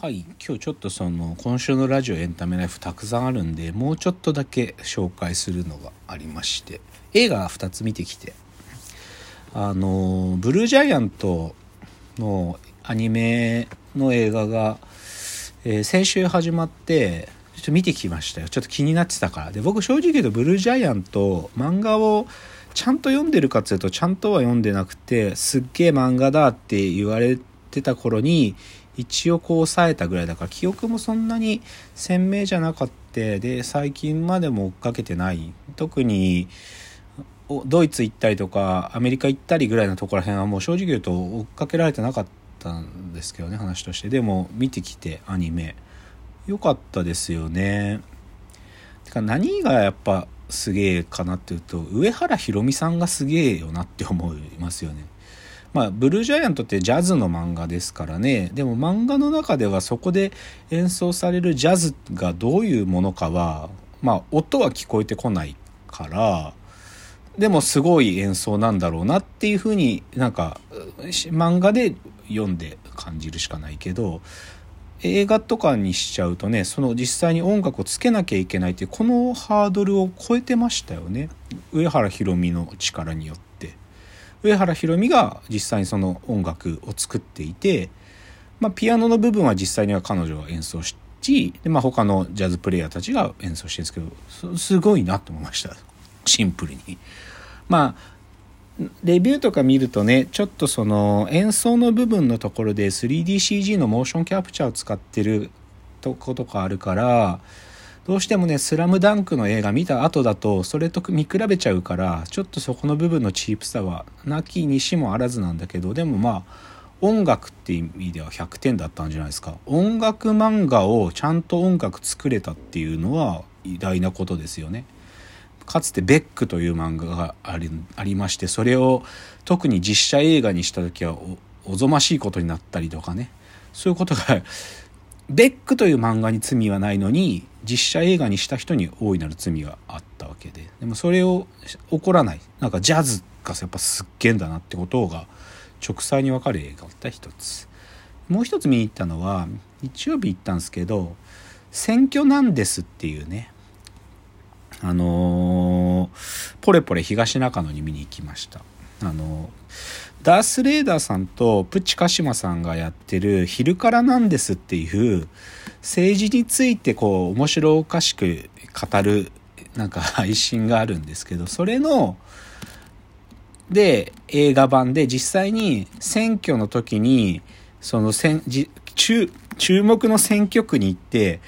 はい今日ちょっとその今週のラジオエンタメライフたくさんあるんでもうちょっとだけ紹介するのがありまして映画2つ見てきてあのブルージャイアントのアニメの映画が、えー、先週始まってちょっと見てきましたよ。ちょっと気になってたから。で僕正直言うとブルージャイアント漫画をちゃんと読んでるかっつうとちゃんとは読んでなくてすっげえ漫画だって言われてた頃に一応こう抑えたぐらいだから記憶もそんなに鮮明じゃなかった。で最近までも追っかけてない。特にドイツ行ったりとかアメリカ行ったりぐらいのところら辺はもう正直言うと追っかけられてなかったんですけどね話として。でも見てきてアニメ。良かったですよね。てか何がやっぱすげえかなっていうと上原ひろみさんがすげえよなって思いますよね。まあ、ブルージャイアントってジャズの漫画ですからね。でも漫画の中ではそこで演奏されるジャズがどういうものかは、まあ、音は聞こえてこないから、でもすごい演奏なんだろうなっていうふうになんか漫画で読んで感じるしかないけど映画とかにしちゃうとねその実際に音楽をつけなきゃいけないっていうこのハードルを超えてましたよね上原ひろみの力によって。上原ひろみが実際にその音楽を作っていて、まあ、ピアノの部分は実際には彼女が演奏しで、まあ、他のジャズプレイヤーたちが演奏してるんですけどすごいなと思いましたシンプルに。まあレビューとか見るとねちょっとその演奏の部分のところで 3DCG のモーションキャプチャーを使ってるとことかあるからどうしてもね、スラムダンクの映画見た後だと、それと見比べちゃうから、ちょっとそこの部分のチープさは、なきにしもあらずなんだけど、でもまあ、音楽っていう意味では100点だったんじゃないですか。音楽漫画をちゃんと音楽作れたっていうのは偉大なことですよね。かつてベックという漫画がありありまして、それを特に実写映画にした時はおぞましいことになったりとかね。そういうことがベックという漫画に罪はないのに実写映画にした人に大いなる罪があったわけで。でもそれを起こらない。なんかジャズがやっぱすっげえんだなってことが直裁に分かる映画だった一つ。もう一つ見に行ったのは日曜日行ったんですけど「選挙なんです」っていうねあのー、ポレポレ東中野に見に行きました。あのーダース・レーダーさんとプチカシマさんがやってる「昼からなんです」っていう政治についてこう面白おかしく語るなんか配信があるんですけどそれので映画版で実際に選挙の時にそのせんじ注注目の選挙区に行って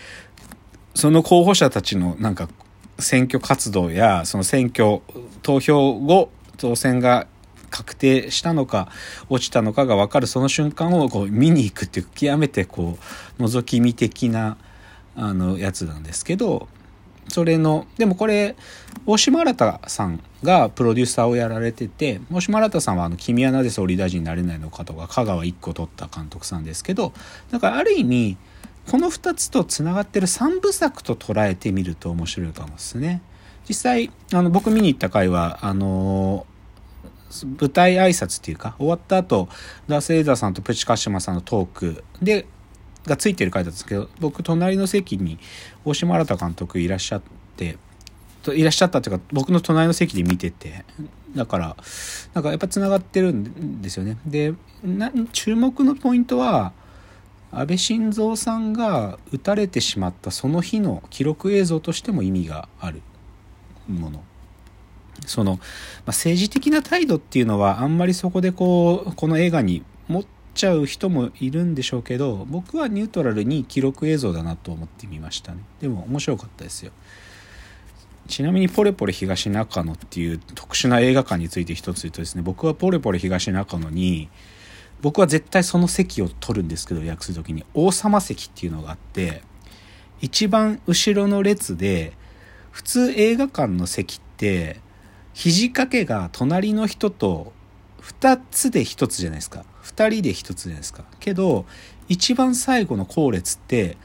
その候補者たちのなんか選挙活動やその選挙投票後当選が確定したのか落ちたのかが分かるその瞬間をこう見に行くっていう極めてこう覗き見的なあのやつなんですけどそれのでもこれ大島新さんがプロデューサーをやられてて大島新さんはあの「君はなぜ総理大臣になれないのか」とか香川一個取った監督さんですけどだからある意味この2つとつながってる3部作と捉えてみると面白いかもですね。実際あの僕見に行った回はあの舞台挨拶っていうか終わった後ダース・エイザーさんとプチカシマさんのトークでがついてる回だったんですけど僕隣の席に大島新監督いらっしゃっていらっしゃったっていうか僕の隣の席で見ててだからなんかやっぱつながってるんですよね。で注目のポイントは安倍晋三さんが撃たれてしまったその日の記録映像としても意味があるもの。その、まあ、政治的な態度っていうのはあんまりそこでこうこの映画に持っちゃう人もいるんでしょうけど僕はニュートラルに記録映像だなと思ってみましたね。でも面白かったですよ。ちなみにポレポレ東中野っていう特殊な映画館について一つ言うとですね僕はポレポレ東中野に僕は絶対その席を取るんですけど予約する時に王様席っていうのがあって一番後ろの列で普通映画館の席って肘掛けが隣の人と2つで1つじゃないですか。2人で1つじゃないですか。けど一番最後の後列って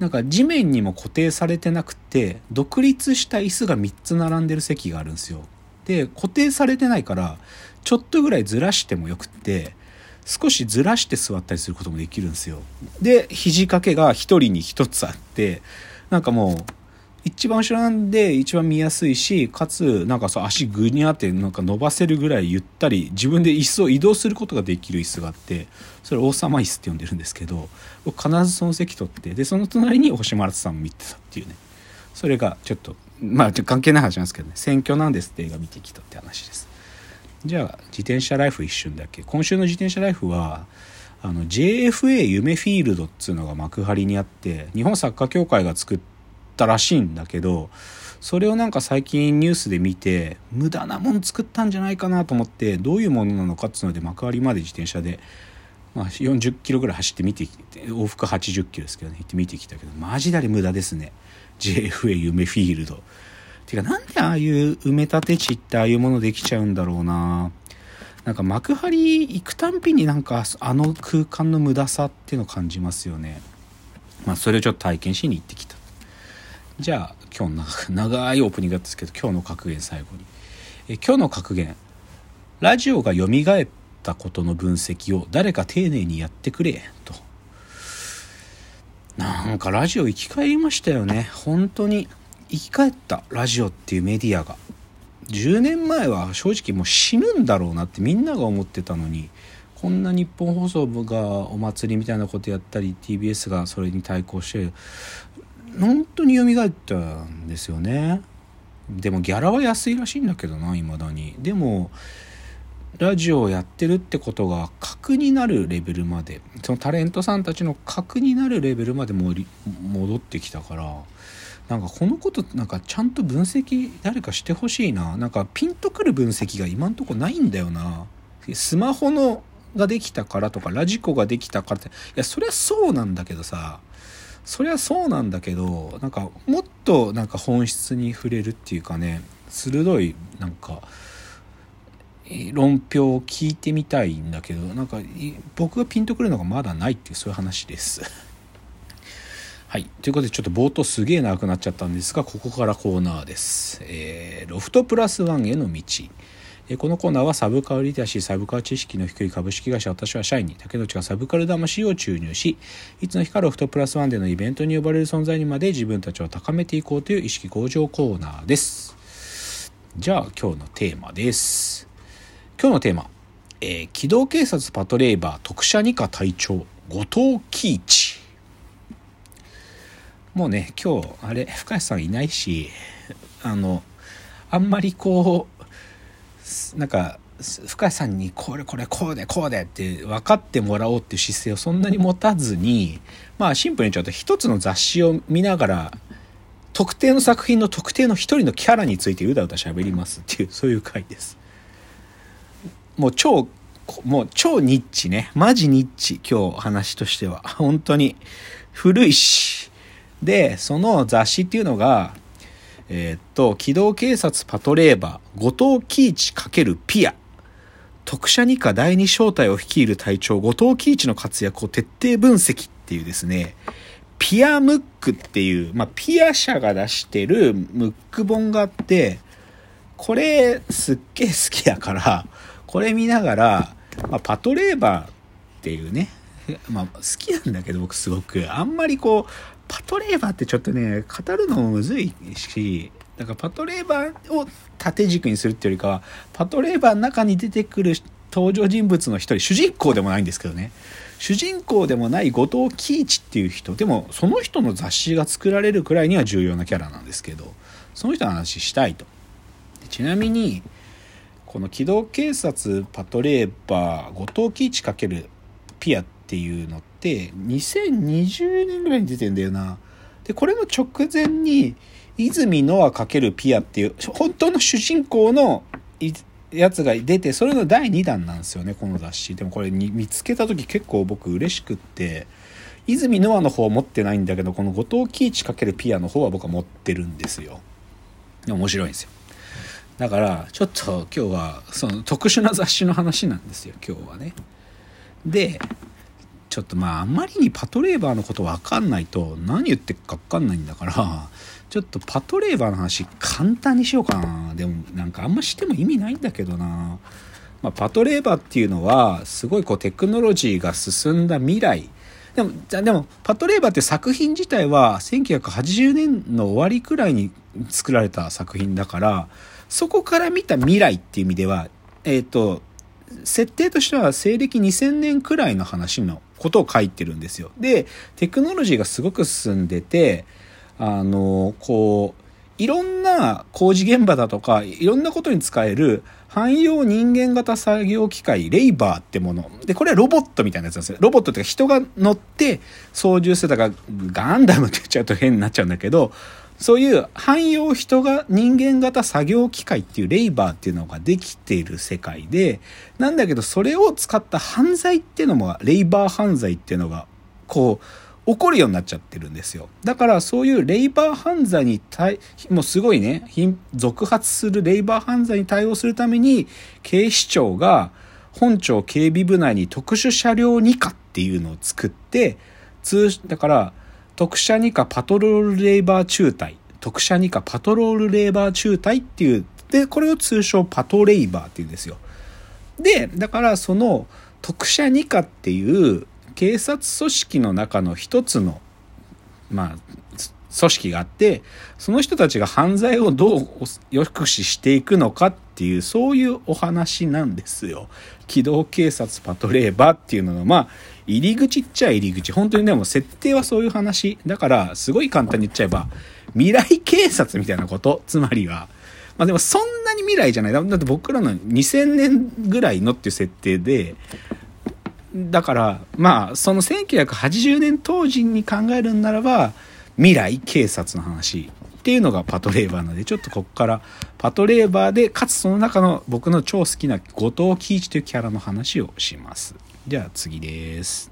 なんか地面にも固定されてなくて独立した椅子が3つ並んでる席があるんですよ。で固定されてないからちょっとぐらいずらしてもよくって少しずらして座ったりすることもできるんですよ。で肘掛けが1人に1つあってなんかもう一番後ろなんで一番見やすいしかつなんかそう足グニャってなんか伸ばせるぐらいゆったり自分で椅子を移動することができる椅子があってそれ王様椅子って呼んでるんですけど僕必ずその席取ってでその隣に星丸さん見てたっていうね。それがちょっとまあ関係ない話なんですけどね。選挙なんですって映画見てきたって話です。じゃあ自転車ライフ一瞬だけ。今週の自転車ライフはあの JFA 夢フィールドっつうのが幕張にあって日本サッカー協会が作ったたらしいんだけどそれをなんか最近ニュースで見て無駄なもん作ったんじゃないかなと思ってどういうものなのかっつうので幕張まで自転車で、まあ、40キロぐらい走って見てきて往復80キロですけどね行って見てきたけどマジであれ無駄ですね JFA 夢フィールド。てかなんでああいう埋め立て地ってああいうものできちゃうんだろうななんか幕張行くたんびになんかあの空間の無駄さっていうのを感じますよね。まあそれをちょっと体験しに行ってきた。じゃあ今日の長いオープニングだったんですけど今日の格言最後に。え今日の格言。ラジオが蘇ったことの分析を誰か丁寧にやってくれと。なんかラジオ生き返りましたよね。本当に生き返ったラジオっていうメディアが。10年前は正直もう死ぬんだろうなってみんなが思ってたのにこんな日本放送部がお祭りみたいなことやったり TBS がそれに対抗して本当に蘇ったんですよね。でもギャラは安いらしいんだけどないまだに。でもラジオをやってるってことが核になるレベルまでそのタレントさんたちの核になるレベルまで戻ってきたからなんかこのことなんかちゃんと分析誰かしてほしいな。なんかピンとくる分析が今んとこないんだよな。スマホのができたからとかラジコができたからっていやそりゃそうなんだけどさそりゃそうなんだけどなんかもっとなんか本質に触れるっていうかね鋭いなんか論評を聞いてみたいんだけどなんか僕がピンとくるのがまだないっていうそういう話です はい。ということで、ちょっと冒頭すげえ長くなっちゃったんですが、ここからコーナーです。えー、ロフトプラスワンへの道。このコーナーはサブカルリテラシー、サブカル知識の低い株式会社私は社員に竹内がサブカル魂を注入し、いつの日かロフトプラスワンでのイベントに呼ばれる存在にまで自分たちを高めていこうという意識向上コーナーです。じゃあ今日のテーマです。今日のテーマ、えー、機動警察パトレーバー特殊二課隊長後藤喜一。もうね今日あれ深谷さんいないしあのあんまりこうなんか深谷さんにこれこれこうでこうでって分かってもらおうっていう姿勢をそんなに持たずにまあシンプルにちょっと一つの雑誌を見ながら特定の作品の特定の一人のキャラについてうだうだ喋りますっていうそういう回です。もう超もう超ニッチね。マジニッチ今日話としては。本当に古いし。で、その雑誌っていうのが、えー、っと、機動警察パトレーバー、後藤喜一×ピア。特殊二課第二小隊を率いる隊長、後藤喜一の活躍を徹底分析っていうですね、ピアムックっていう、まあ、ピア社が出してるムック本があって、これすっげえ好きやから、これ見ながら、まあ、パトレーバーっていうね、まあ、好きなんだけど僕すごく、あんまりこう、パトレーバーってちょっとね、語るのもむずいし、だからパトレーバーを縦軸にするっていうよりかは、パトレーバーの中に出てくる登場人物の一人、主人公でもないんですけどね。主人公でもない後藤喜一っていう人、でもその人の雑誌が作られるくらいには重要なキャラなんですけど、その人の話したいと。ちなみに、この機動警察パトレーバー後藤喜一×ピアっていうのってって2020年ぐらいに出てんだよな。で、これの直前に、泉ノア×ピアっていう、本当の主人公のやつが出て、それの第2弾なんですよね、この雑誌。でもこれに見つけた時結構僕嬉しくって、泉ノアの方は持ってないんだけど、この後藤喜一×ピアの方は僕は持ってるんですよ。面白いんですよ。だから、ちょっと今日は、その特殊な雑誌の話なんですよ、今日はね。で、ちょっとまああんまりにパトレーバーのこと分かんないと何言ってっか分かんないんだから ちょっとパトレーバーの話簡単にしようかな。でもなんかあんましても意味ないんだけどな。まあ、パトレーバーっていうのはすごいこうテクノロジーが進んだ未来。でもでもパトレーバーって作品自体は1980年の終わりくらいに作られた作品だからそこから見た未来っていう意味ではえっ、ー、と設定としては西暦2000年くらいの話のことを書いてるんですよ。でテクノロジーがすごく進んでてあのこういろんな工事現場だとかいろんなことに使える汎用人間型作業機械、レイバーってもの。で、これはロボットみたいなやつなんですよ。ロボットっていうか人が乗って操縦してたから、ガンダムって言っちゃうと変になっちゃうんだけど、そういう汎用人が人間型作業機械っていうレイバーっていうのができている世界で、なんだけどそれを使った犯罪っていうのも、レイバー犯罪っていうのが、こう、起こるようになっちゃってるんですよ。だからそういうレイバー犯罪に対、もうすごいね、続発するレイバー犯罪に対応するために、警視庁が本庁警備部内に特殊車両2課っていうのを作って、通、だから特殊2課パトロールレイバー中隊、特殊2課パトロールレイバー中隊っていう、で、これを通称パトレイバーっていうんですよ。で、だからその特殊2課っていう警察組織の中の一つの、まあ、組織があってその人たちが犯罪をどう抑止していくのかっていうそういうお話なんですよ。機動警察パトレーバーっていうののまあ入り口っちゃ入り口本当にでも設定はそういう話だからすごい簡単に言っちゃえば未来警察みたいなことつまりは。まあでもそんなに未来じゃない。だって僕らの2000年ぐらいのっていう設定で、だからまあその1980年当時に考えるんならば未来警察の話っていうのがパトレーバーなのでちょっとここからパトレーバーでかつその中の僕の超好きな後藤喜一というキャラの話をします。じゃあ次です。